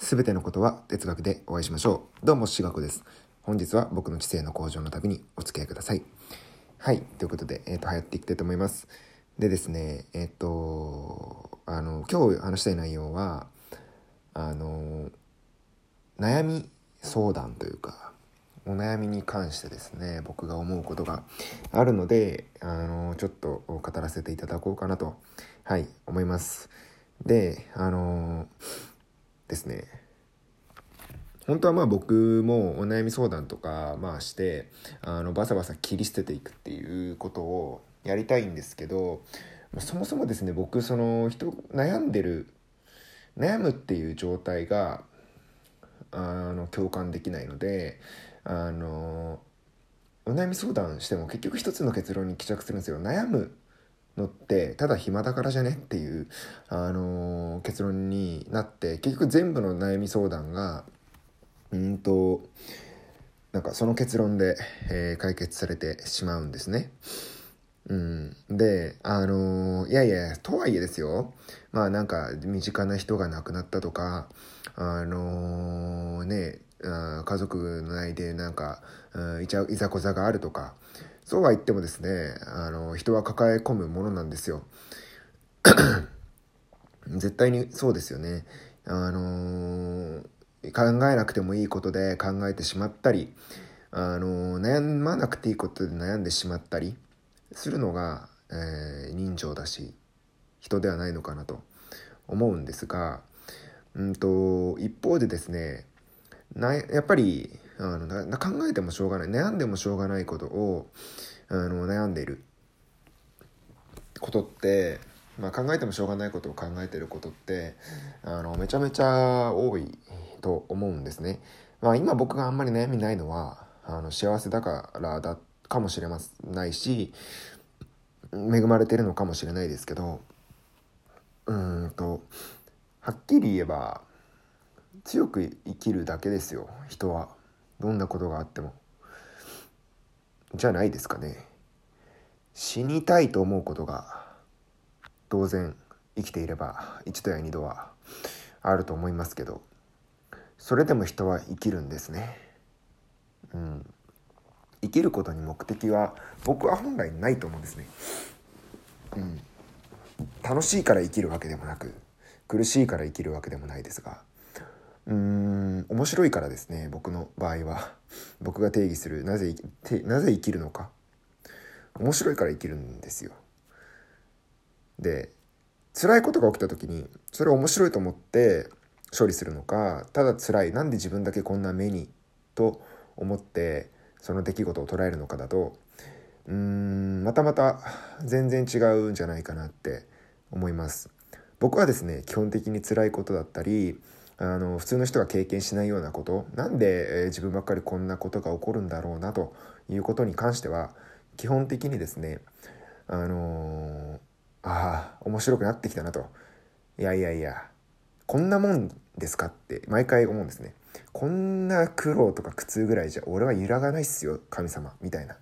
すべてのことは哲学でお会いしましょう。どうも、しがこです。本日は僕の知性の向上の旅にお付き合いください。はい。ということで、えっ、と、流行っていきたいと思います。でですね、えっ、と、あの、今日話したい内容は、あの、悩み相談というか、お悩みに関してですね、僕が思うことがあるので、あの、ちょっと語らせていただこうかなと、はい、思います。で、あのですね。本当はまあ僕もお悩み相談とかまあしてあのバサバサ切り捨てていくっていうことをやりたいんですけどそもそもですね僕その人悩んでる悩むっていう状態があの共感できないのであのお悩み相談しても結局一つの結論に帰着するんですよ。悩むのってただ暇だからじゃね？っていう、あのー結論になって結局全部の悩み相談がうんとなんかその結論で、えー解決されてしまうんですね。うん、であのーいやいやとはいえですよ。まあなんか身近な人が亡くなったとかあのーねあ家族の内でなんかうんいちゃいざこざがあるとかそうは言ってもですねあの人は抱え込むものなんですよ。絶対にそうですよね。あのー考えなくてもいいことで考えてしまったり、あのー悩まなくていいことで悩んでしまったりするのが、えー人情だし人ではないのかなと思うんですが、うんと一方でですねなやっぱりあのな考えてもしょうがない悩んでもしょうがないことをあの悩んでいることって、まあ、考えてもしょうがないことを考えてることってあのめちゃめちゃ多いと思うんですね。まあ、今僕があんまり悩みないのはあの幸せだからだかもしれませないし恵まれてるのかもしれないですけどうんとはっきり言えば強く生きるだけですよ人はどんなことがあっても。じゃないですかね。死にたいと思うことが当然生きていれば一度や二度はあると思いますけど。それでも人は生きるんですね。うん。生きることに目的は僕は本来ないと思うんですね。うん。楽しいから生きるわけでもなく苦しいから生きるわけでもないですが。うーん面白いからですね僕の場合は。僕が定義するなぜなぜ生きるのか。面白いから生きるんですよ。で辛いことが起きた時にそれを面白いと思って処理するのかただ辛いなんで自分だけこんな目にと思ってその出来事を捉えるのかだとうーんまたまた全然違うんじゃないかなって思います。僕はですね基本的に辛いことだったりあの普通の人が経験しないようなことなんで、えー自分ばっかりこんなことが起こるんだろうなということに関しては基本的にですねあのーああ面白くなってきたなと。いやいやいやこんなもんですかって毎回思うんですね。こんな苦労とか苦痛ぐらいじゃ俺は揺らがないっすよ神様みたいな。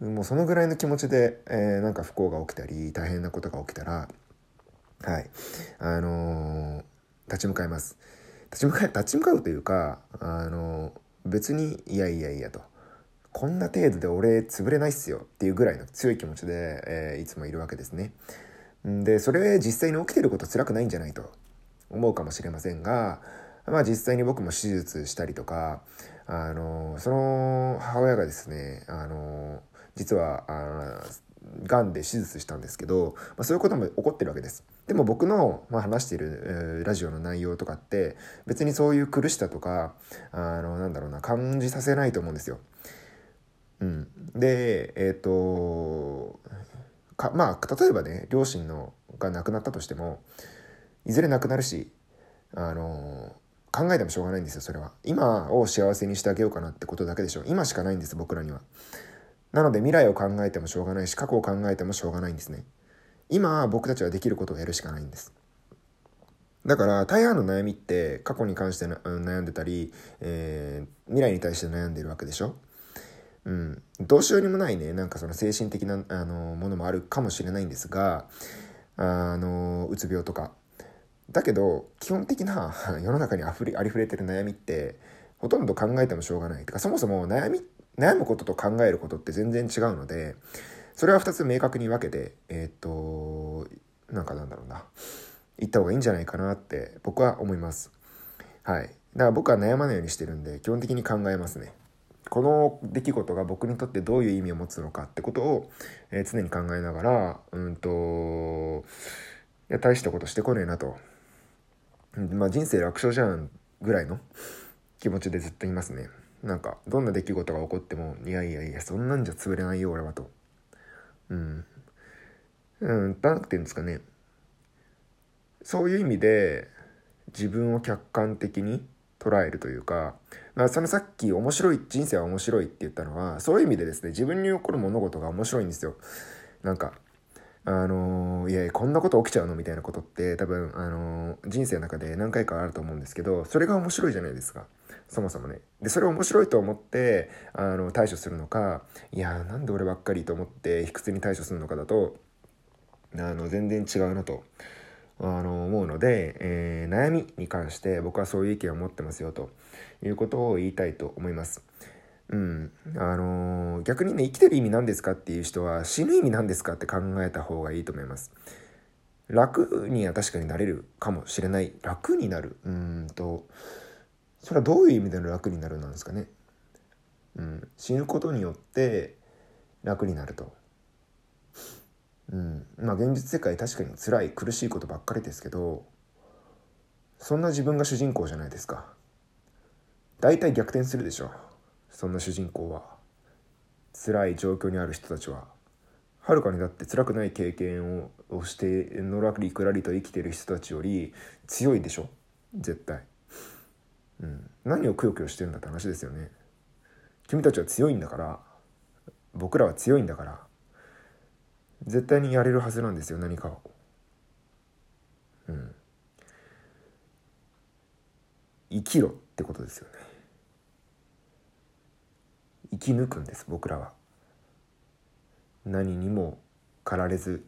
もうそのぐらいの気持ちで、えーなんか不幸が起きたり大変なことが起きたらはい。あのー立ち向かいます立ち向かい立ち向かうというかあの別にいやいやいやとこんな程度で俺潰れないっすよっていうぐらいの強い気持ちで、えーいつもいるわけですね。でそれ実際に起きてること辛くないんじゃないと思うかもしれませんがまあ実際に僕も手術したりとかあのその母親がですねあの実はあがんで手術したんですけど、まあ、そういうことも起こってるわけです。でも僕の、まあ、話している、ラジオの内容とかって別にそういう苦しさとかあのなんだろうな感じさせないと思うんですよ。うん、でえっ、とかまあ例えばね両親のが亡くなったとしてもいずれ亡くなるしあの考えてもしょうがないんですよそれは今を幸せにしてあげようかなってことだけでしょ今しかないんです僕らにはなので未来を考えてもしょうがないし過去を考えてもしょうがないんですね。今僕たちはできることをやるしかないんです。だから大半の悩みって過去に関して悩んでたり、えー未来に対して悩んでるわけでしょ？うん、どうしようにもないね。なんかその精神的なあのものもあるかもしれないんですがあのうつ病とか。だけど基本的な 世の中にあふれありふれてる悩みってほとんど考えてもしょうがない。てかそもそも悩み悩むことと考えることって全然違うのでそれは2つ明確に分けてえっ、となんかなんだろうな。言った方がいいんじゃないかなって僕は思います。はい。だから僕は悩まないようにしてるんで基本的に考えますね。この出来事が僕にとってどういう意味を持つのかってことを、えー、常に考えながらうんといや大したことしてこねえなと、まあ人生楽勝じゃんぐらいの気持ちでずっといますね。なんかどんな出来事が起こってもいやいやいやそんなんじゃ潰れないよ俺はと。うん。うん何て言うんですかね。そういう意味で自分を客観的に捉えるというか、まあ、そのさっき面白い人生は面白いって言ったのはそういう意味でですね自分に起こる物事が面白いんですよ。なんかあのー、いやこんなこと起きちゃうの？みたいなことって多分、あの、人生の中で何回かあると思うんですけどそれが面白いじゃないですか。そもそもね。でそれを面白いと思ってあの対処するのかいやーなんで俺ばっかりと思って卑屈に対処するのかだとあの全然違うなとあの思うので、えー、悩みに関して僕はそういう意見を持ってますよということを言いたいと思います。うん、あのー、逆にね生きてる意味何ですかっていう人は死ぬ意味何ですかって考えた方がいいと思います。楽には確かになれるかもしれない。楽になる。うんとそれはどういう意味での楽になるなんですかね。うん、死ぬことによって楽になると。うん、まあ現実世界確かに辛い苦しいことばっかりですけどそんな自分が主人公じゃないですか。大体逆転するでしょ。そんな主人公は辛い状況にある人たちははるかにだって辛くない経験をしてのらりくらりと生きてる人たちより強いでしょ？絶対、うん、何をくよくよしてるんだって話ですよね。君たちは強いんだから。僕らは強いんだから。絶対にやれるはずなんですよ何かを。うん。生きろってことですよね。生き抜くんです僕らは。何にも駆られず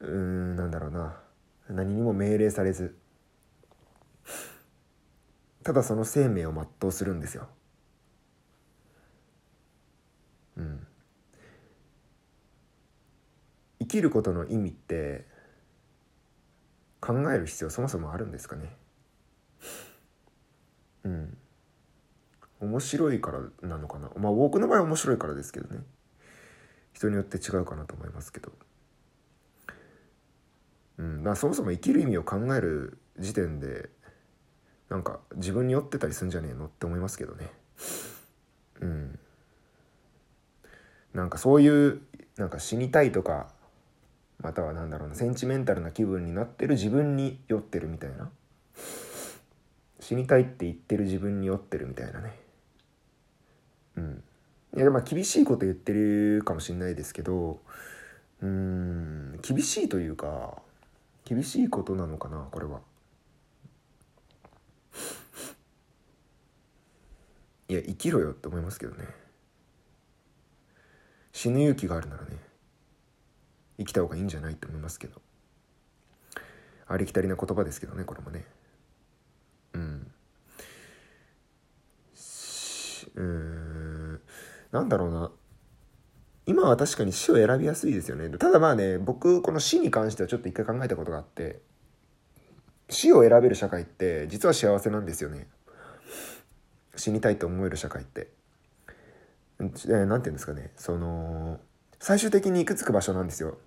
うんなんだろうな。何にも命令されず。ただその生命を全うするんですよ。うん。生きることの意味って考える必要そもそもあるんですかね。面白いからなのかな。まあ僕の場合は面白いからですけどね。人によって違うかなと思いますけど。うんまあそもそも生きる意味を考える時点でなんか自分に酔ってたりすんじゃねえのって思いますけどね。うん。なんかそういうなんか死にたいとかまたは何だろうなセンチメンタルな気分になってる自分に酔ってるみたいな。死にたいって言ってる自分に酔ってるみたいなね。いやまあ厳しいこと言ってるかもしれないですけどうん厳しいというか厳しいことなのかなこれは。いや生きろよって思いますけどね。死ぬ勇気があるならね生きた方がいいんじゃないって思いますけど。ありきたりな言葉ですけどねこれもね。うん。うん。なんだろうな。今は確かに死を選びやすいですよね。ただまあね僕この死に関してはちょっと一回考えたことがあって。死を選べる社会って実は幸せなんですよね。死にたいと思える社会って。何、えー、て言うんですかね。その最終的に行くつく場所なんですよ。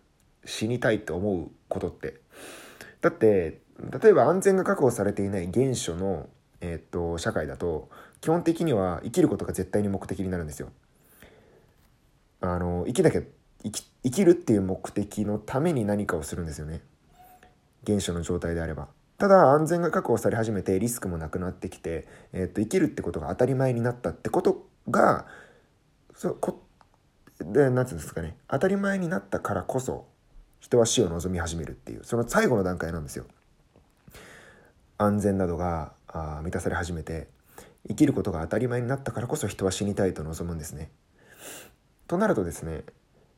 死にたいと思うことって。だって例えば安全が確保されていない原初の、えー、っと社会だと基本的には生きることが絶対に目的になるんですよ。あの生きなきゃ生き生きるっていう目的のために何かをするんですよね原初の状態であればただ安全が確保され始めてリスクもなくなってきて、えー、っと生きるってことが当たり前になったってことがそこで何て言うんですかね当たり前になったからこそ人は死を望み始めるっていうその最後の段階なんですよ。安全などがあ満たされ始めて生きることが当たり前になったからこそ人は死にたいと望むんですね。となるとですね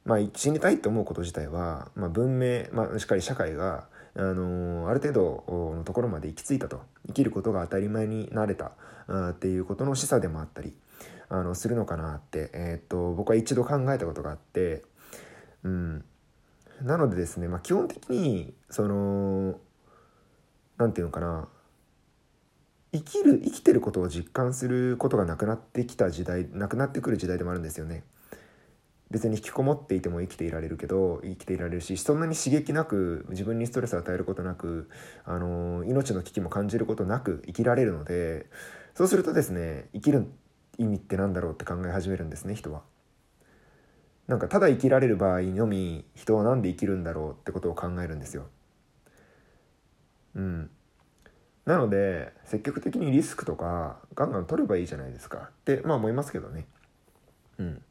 まあ死にたいと思うこと自体は、まあ、文明、まあ、しっかり社会が、あのある程度のところまで行き着いたと生きることが当たり前になれたあっていうことの示唆でもあったりあのするのかなって、えー、っと僕は一度考えたことがあって、うん、なのでですね、まあ、基本的にその何て言うのかな生きる生きてることを実感することがなくなってきた時代なくなってくる時代でもあるんですよね。別に引きこもっていても生きていられるけど生きていられるしそんなに刺激なく自分にストレスを与えることなく、あの命の危機も感じることなく生きられるのでそうするとですね生きる意味って何だろうって考え始めるんですね人は。なんかただ生きられる場合のみ人は何で生きるんだろうってことを考えるんですよ。うん。なので積極的にリスクとかガンガン取ればいいじゃないですかってまあ思いますけどね。うん。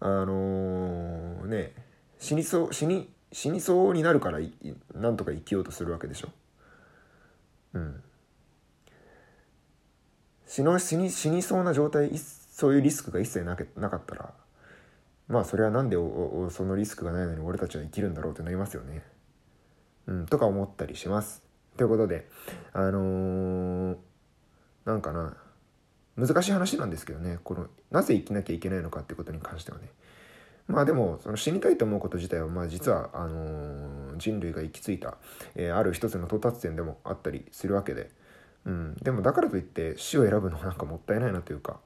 あのー、ね死にそう死に死にそうになるからなんとか生きようとするわけでしょ。うん。死の死に死にそうな状態そういうリスクが一切なけなかったらまあそれは何でおそのリスクがないのに俺たちは生きるんだろうってなりますよね。うん、とか思ったりします。ということであのー、なんかな難しい話なんですけどね。このなぜ生きなきゃいけないのかってことに関してはね。まあでもその死にたいと思うこと自体はまあ実はあの、人類が行き着いた、え、ある一つの到達点でもあったりするわけで、うん、でもだからといって死を選ぶのはなんかもったいないなというか、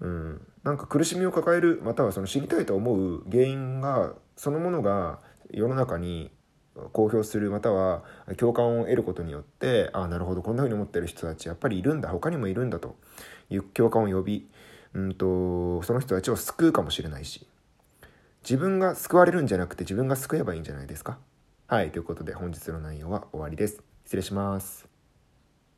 うん、なんか苦しみを抱えるまたはその死にたいと思う原因がそのものが世の中に公表するまたは共感を得ることによってああなるほどこんな風に思ってる人たちやっぱりいるんだ他にもいるんだという共感を呼び、うんと、その人たちを救うかもしれないし自分が救われるんじゃなくて自分が救えばいいんじゃないですか？はいということで本日の内容は終わりです。失礼します。